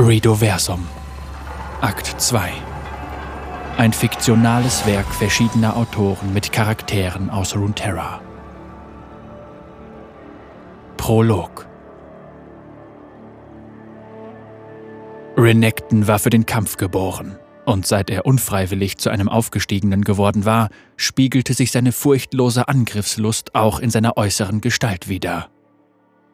Ridoversum Akt 2 Ein fiktionales Werk verschiedener Autoren mit Charakteren aus Runeterra. Prolog Renekton war für den Kampf geboren, und seit er unfreiwillig zu einem Aufgestiegenen geworden war, spiegelte sich seine furchtlose Angriffslust auch in seiner äußeren Gestalt wider.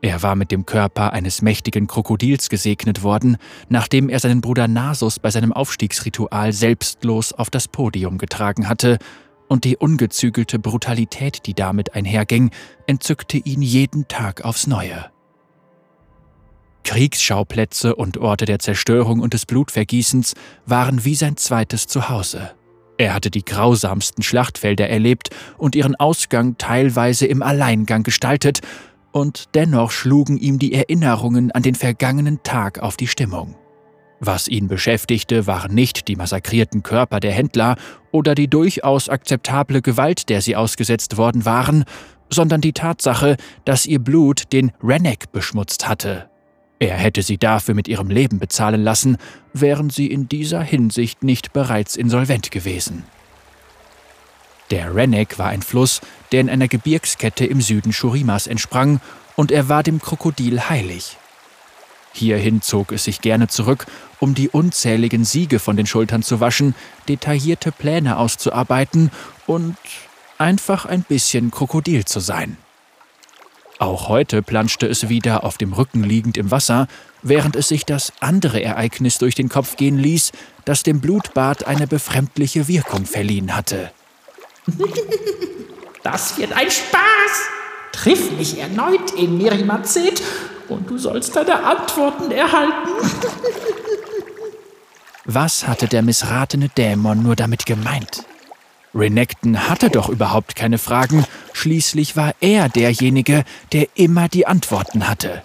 Er war mit dem Körper eines mächtigen Krokodils gesegnet worden, nachdem er seinen Bruder Nasus bei seinem Aufstiegsritual selbstlos auf das Podium getragen hatte, und die ungezügelte Brutalität, die damit einherging, entzückte ihn jeden Tag aufs Neue. Kriegsschauplätze und Orte der Zerstörung und des Blutvergießens waren wie sein zweites Zuhause. Er hatte die grausamsten Schlachtfelder erlebt und ihren Ausgang teilweise im Alleingang gestaltet, und dennoch schlugen ihm die Erinnerungen an den vergangenen Tag auf die Stimmung. Was ihn beschäftigte, waren nicht die massakrierten Körper der Händler oder die durchaus akzeptable Gewalt, der sie ausgesetzt worden waren, sondern die Tatsache, dass ihr Blut den Rennek beschmutzt hatte. Er hätte sie dafür mit ihrem Leben bezahlen lassen, wären sie in dieser Hinsicht nicht bereits insolvent gewesen. Der Rennek war ein Fluss, der in einer Gebirgskette im Süden Shurimas entsprang, und er war dem Krokodil heilig. Hierhin zog es sich gerne zurück, um die unzähligen Siege von den Schultern zu waschen, detaillierte Pläne auszuarbeiten und einfach ein bisschen Krokodil zu sein. Auch heute planschte es wieder auf dem Rücken liegend im Wasser, während es sich das andere Ereignis durch den Kopf gehen ließ, das dem Blutbad eine befremdliche Wirkung verliehen hatte. Das wird ein Spaß. Triff mich erneut in Mirimazet und du sollst deine Antworten erhalten. Was hatte der missratene Dämon nur damit gemeint? Renekton hatte doch überhaupt keine Fragen, schließlich war er derjenige, der immer die Antworten hatte.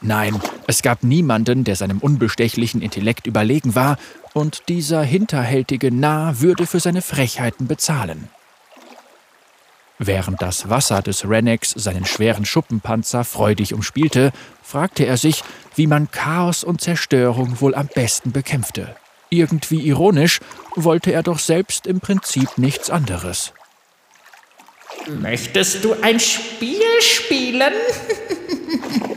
Nein, es gab niemanden, der seinem unbestechlichen Intellekt überlegen war, und dieser hinterhältige Narr würde für seine Frechheiten bezahlen. Während das Wasser des Rennex seinen schweren Schuppenpanzer freudig umspielte, fragte er sich, wie man Chaos und Zerstörung wohl am besten bekämpfte. Irgendwie ironisch wollte er doch selbst im Prinzip nichts anderes. Möchtest du ein Spiel spielen?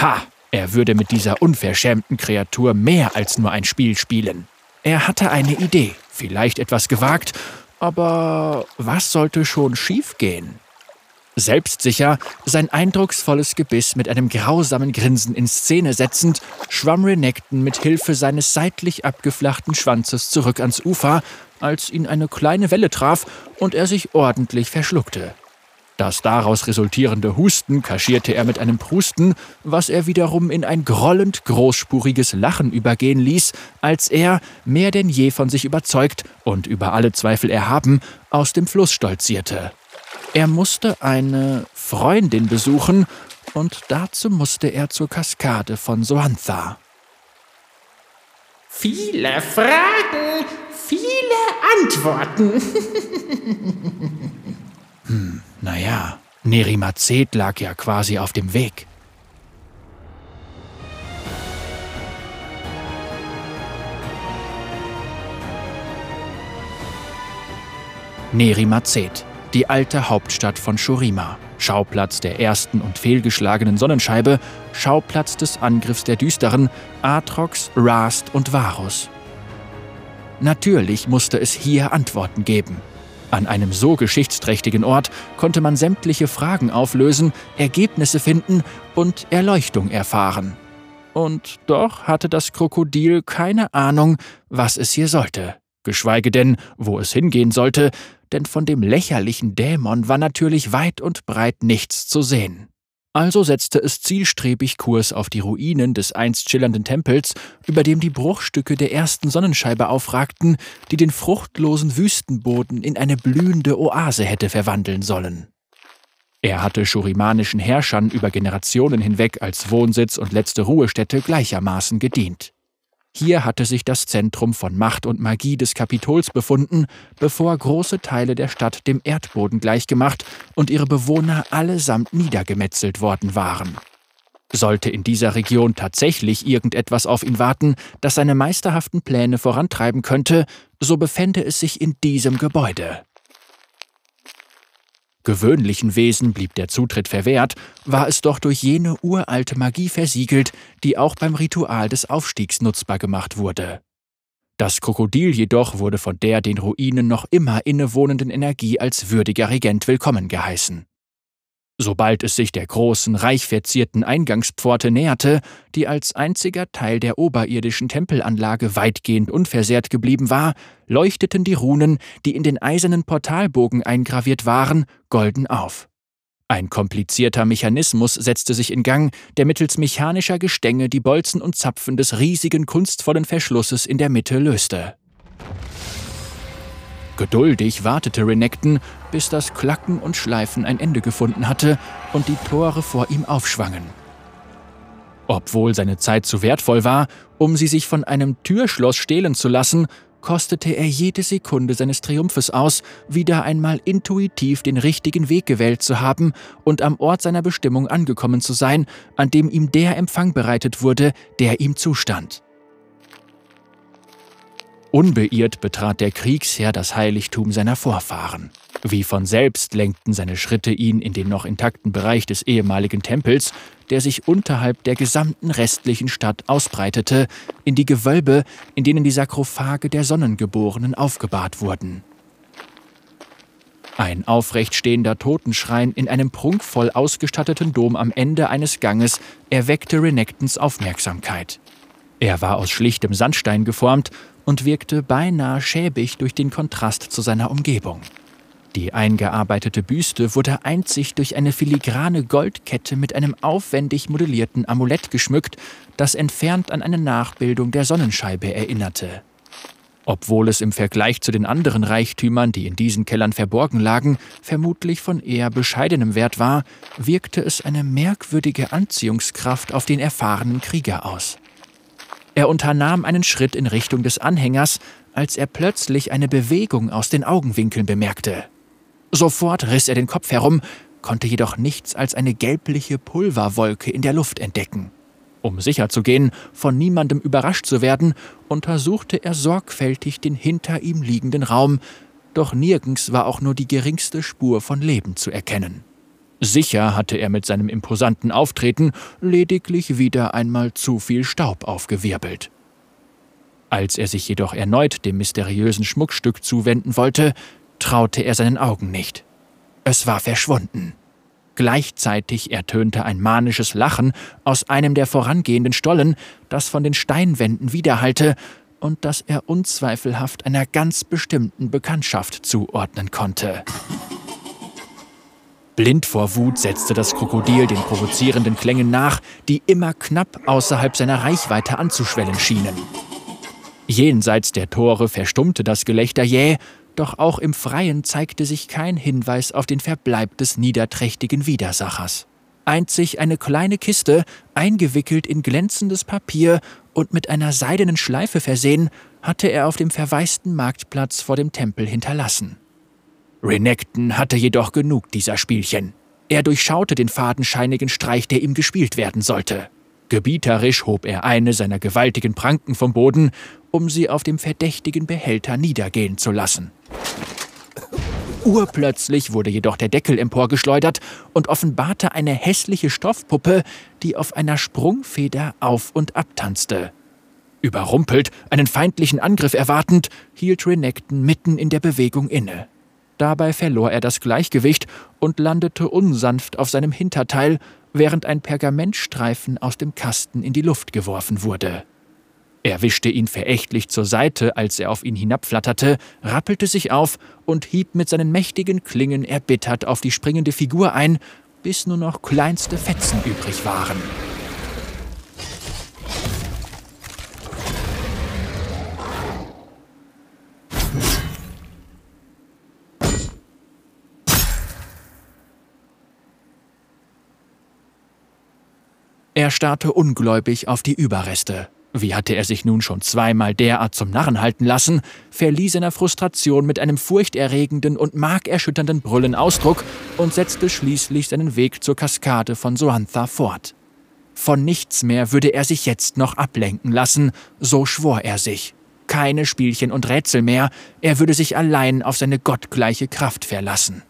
Ha! Er würde mit dieser unverschämten Kreatur mehr als nur ein Spiel spielen. Er hatte eine Idee, vielleicht etwas gewagt, aber was sollte schon schiefgehen? Selbstsicher, sein eindrucksvolles Gebiss mit einem grausamen Grinsen in Szene setzend, schwamm Renekton mit Hilfe seines seitlich abgeflachten Schwanzes zurück ans Ufer, als ihn eine kleine Welle traf und er sich ordentlich verschluckte. Das daraus resultierende Husten kaschierte er mit einem Prusten, was er wiederum in ein grollend großspuriges Lachen übergehen ließ, als er, mehr denn je von sich überzeugt und über alle Zweifel erhaben, aus dem Fluss stolzierte. Er musste eine Freundin besuchen, und dazu musste er zur Kaskade von Soantha. Viele Fragen, viele Antworten. hm. Naja, Nerimazet lag ja quasi auf dem Weg. Nerimazet, die alte Hauptstadt von Shurima, Schauplatz der ersten und fehlgeschlagenen Sonnenscheibe, Schauplatz des Angriffs der Düsteren, Atrox, Rast und Varus. Natürlich musste es hier Antworten geben. An einem so geschichtsträchtigen Ort konnte man sämtliche Fragen auflösen, Ergebnisse finden und Erleuchtung erfahren. Und doch hatte das Krokodil keine Ahnung, was es hier sollte, geschweige denn, wo es hingehen sollte, denn von dem lächerlichen Dämon war natürlich weit und breit nichts zu sehen. Also setzte es zielstrebig Kurs auf die Ruinen des einst schillernden Tempels, über dem die Bruchstücke der ersten Sonnenscheibe aufragten, die den fruchtlosen Wüstenboden in eine blühende Oase hätte verwandeln sollen. Er hatte schurimanischen Herrschern über Generationen hinweg als Wohnsitz und letzte Ruhestätte gleichermaßen gedient. Hier hatte sich das Zentrum von Macht und Magie des Kapitols befunden, bevor große Teile der Stadt dem Erdboden gleichgemacht und ihre Bewohner allesamt niedergemetzelt worden waren. Sollte in dieser Region tatsächlich irgendetwas auf ihn warten, das seine meisterhaften Pläne vorantreiben könnte, so befände es sich in diesem Gebäude. Gewöhnlichen Wesen blieb der Zutritt verwehrt, war es doch durch jene uralte Magie versiegelt, die auch beim Ritual des Aufstiegs nutzbar gemacht wurde. Das Krokodil jedoch wurde von der den Ruinen noch immer innewohnenden Energie als würdiger Regent willkommen geheißen. Sobald es sich der großen, reich verzierten Eingangspforte näherte, die als einziger Teil der oberirdischen Tempelanlage weitgehend unversehrt geblieben war, leuchteten die Runen, die in den eisernen Portalbogen eingraviert waren, golden auf. Ein komplizierter Mechanismus setzte sich in Gang, der mittels mechanischer Gestänge die Bolzen und Zapfen des riesigen kunstvollen Verschlusses in der Mitte löste. Geduldig wartete Renekton, bis das Klacken und Schleifen ein Ende gefunden hatte und die Tore vor ihm aufschwangen. Obwohl seine Zeit zu wertvoll war, um sie sich von einem Türschloss stehlen zu lassen, kostete er jede Sekunde seines Triumphes aus, wieder einmal intuitiv den richtigen Weg gewählt zu haben und am Ort seiner Bestimmung angekommen zu sein, an dem ihm der Empfang bereitet wurde, der ihm zustand. Unbeirrt betrat der Kriegsherr das Heiligtum seiner Vorfahren. Wie von selbst lenkten seine Schritte ihn in den noch intakten Bereich des ehemaligen Tempels, der sich unterhalb der gesamten restlichen Stadt ausbreitete, in die Gewölbe, in denen die Sarkophage der Sonnengeborenen aufgebahrt wurden. Ein aufrecht stehender Totenschrein in einem prunkvoll ausgestatteten Dom am Ende eines Ganges erweckte Renektons Aufmerksamkeit. Er war aus schlichtem Sandstein geformt und wirkte beinahe schäbig durch den Kontrast zu seiner Umgebung. Die eingearbeitete Büste wurde einzig durch eine filigrane Goldkette mit einem aufwendig modellierten Amulett geschmückt, das entfernt an eine Nachbildung der Sonnenscheibe erinnerte. Obwohl es im Vergleich zu den anderen Reichtümern, die in diesen Kellern verborgen lagen, vermutlich von eher bescheidenem Wert war, wirkte es eine merkwürdige Anziehungskraft auf den erfahrenen Krieger aus. Er unternahm einen Schritt in Richtung des Anhängers, als er plötzlich eine Bewegung aus den Augenwinkeln bemerkte. Sofort riss er den Kopf herum, konnte jedoch nichts als eine gelbliche Pulverwolke in der Luft entdecken. Um sicherzugehen, von niemandem überrascht zu werden, untersuchte er sorgfältig den hinter ihm liegenden Raum, doch nirgends war auch nur die geringste Spur von Leben zu erkennen. Sicher hatte er mit seinem imposanten Auftreten lediglich wieder einmal zu viel Staub aufgewirbelt. Als er sich jedoch erneut dem mysteriösen Schmuckstück zuwenden wollte, traute er seinen Augen nicht. Es war verschwunden. Gleichzeitig ertönte ein manisches Lachen aus einem der vorangehenden Stollen, das von den Steinwänden widerhallte und das er unzweifelhaft einer ganz bestimmten Bekanntschaft zuordnen konnte. Blind vor Wut setzte das Krokodil den provozierenden Klängen nach, die immer knapp außerhalb seiner Reichweite anzuschwellen schienen. Jenseits der Tore verstummte das Gelächter jäh, doch auch im Freien zeigte sich kein Hinweis auf den Verbleib des niederträchtigen Widersachers. Einzig eine kleine Kiste, eingewickelt in glänzendes Papier und mit einer seidenen Schleife versehen, hatte er auf dem verwaisten Marktplatz vor dem Tempel hinterlassen. Renekton hatte jedoch genug dieser Spielchen. Er durchschaute den fadenscheinigen Streich, der ihm gespielt werden sollte. Gebieterisch hob er eine seiner gewaltigen Pranken vom Boden, um sie auf dem verdächtigen Behälter niedergehen zu lassen. Urplötzlich wurde jedoch der Deckel emporgeschleudert und offenbarte eine hässliche Stoffpuppe, die auf einer Sprungfeder auf und abtanzte. Überrumpelt, einen feindlichen Angriff erwartend, hielt Renekton mitten in der Bewegung inne. Dabei verlor er das Gleichgewicht und landete unsanft auf seinem Hinterteil, während ein Pergamentstreifen aus dem Kasten in die Luft geworfen wurde. Er wischte ihn verächtlich zur Seite, als er auf ihn hinabflatterte, rappelte sich auf und hieb mit seinen mächtigen Klingen erbittert auf die springende Figur ein, bis nur noch kleinste Fetzen übrig waren. Er starrte ungläubig auf die Überreste. Wie hatte er sich nun schon zweimal derart zum Narren halten lassen, verlieh seiner Frustration mit einem furchterregenden und markerschütternden Brüllen Ausdruck und setzte schließlich seinen Weg zur Kaskade von Soantha fort. Von nichts mehr würde er sich jetzt noch ablenken lassen, so schwor er sich. Keine Spielchen und Rätsel mehr, er würde sich allein auf seine gottgleiche Kraft verlassen.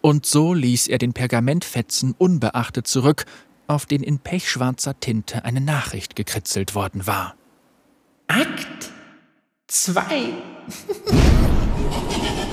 Und so ließ er den Pergamentfetzen unbeachtet zurück, auf den in pechschwarzer Tinte eine Nachricht gekritzelt worden war. Akt 2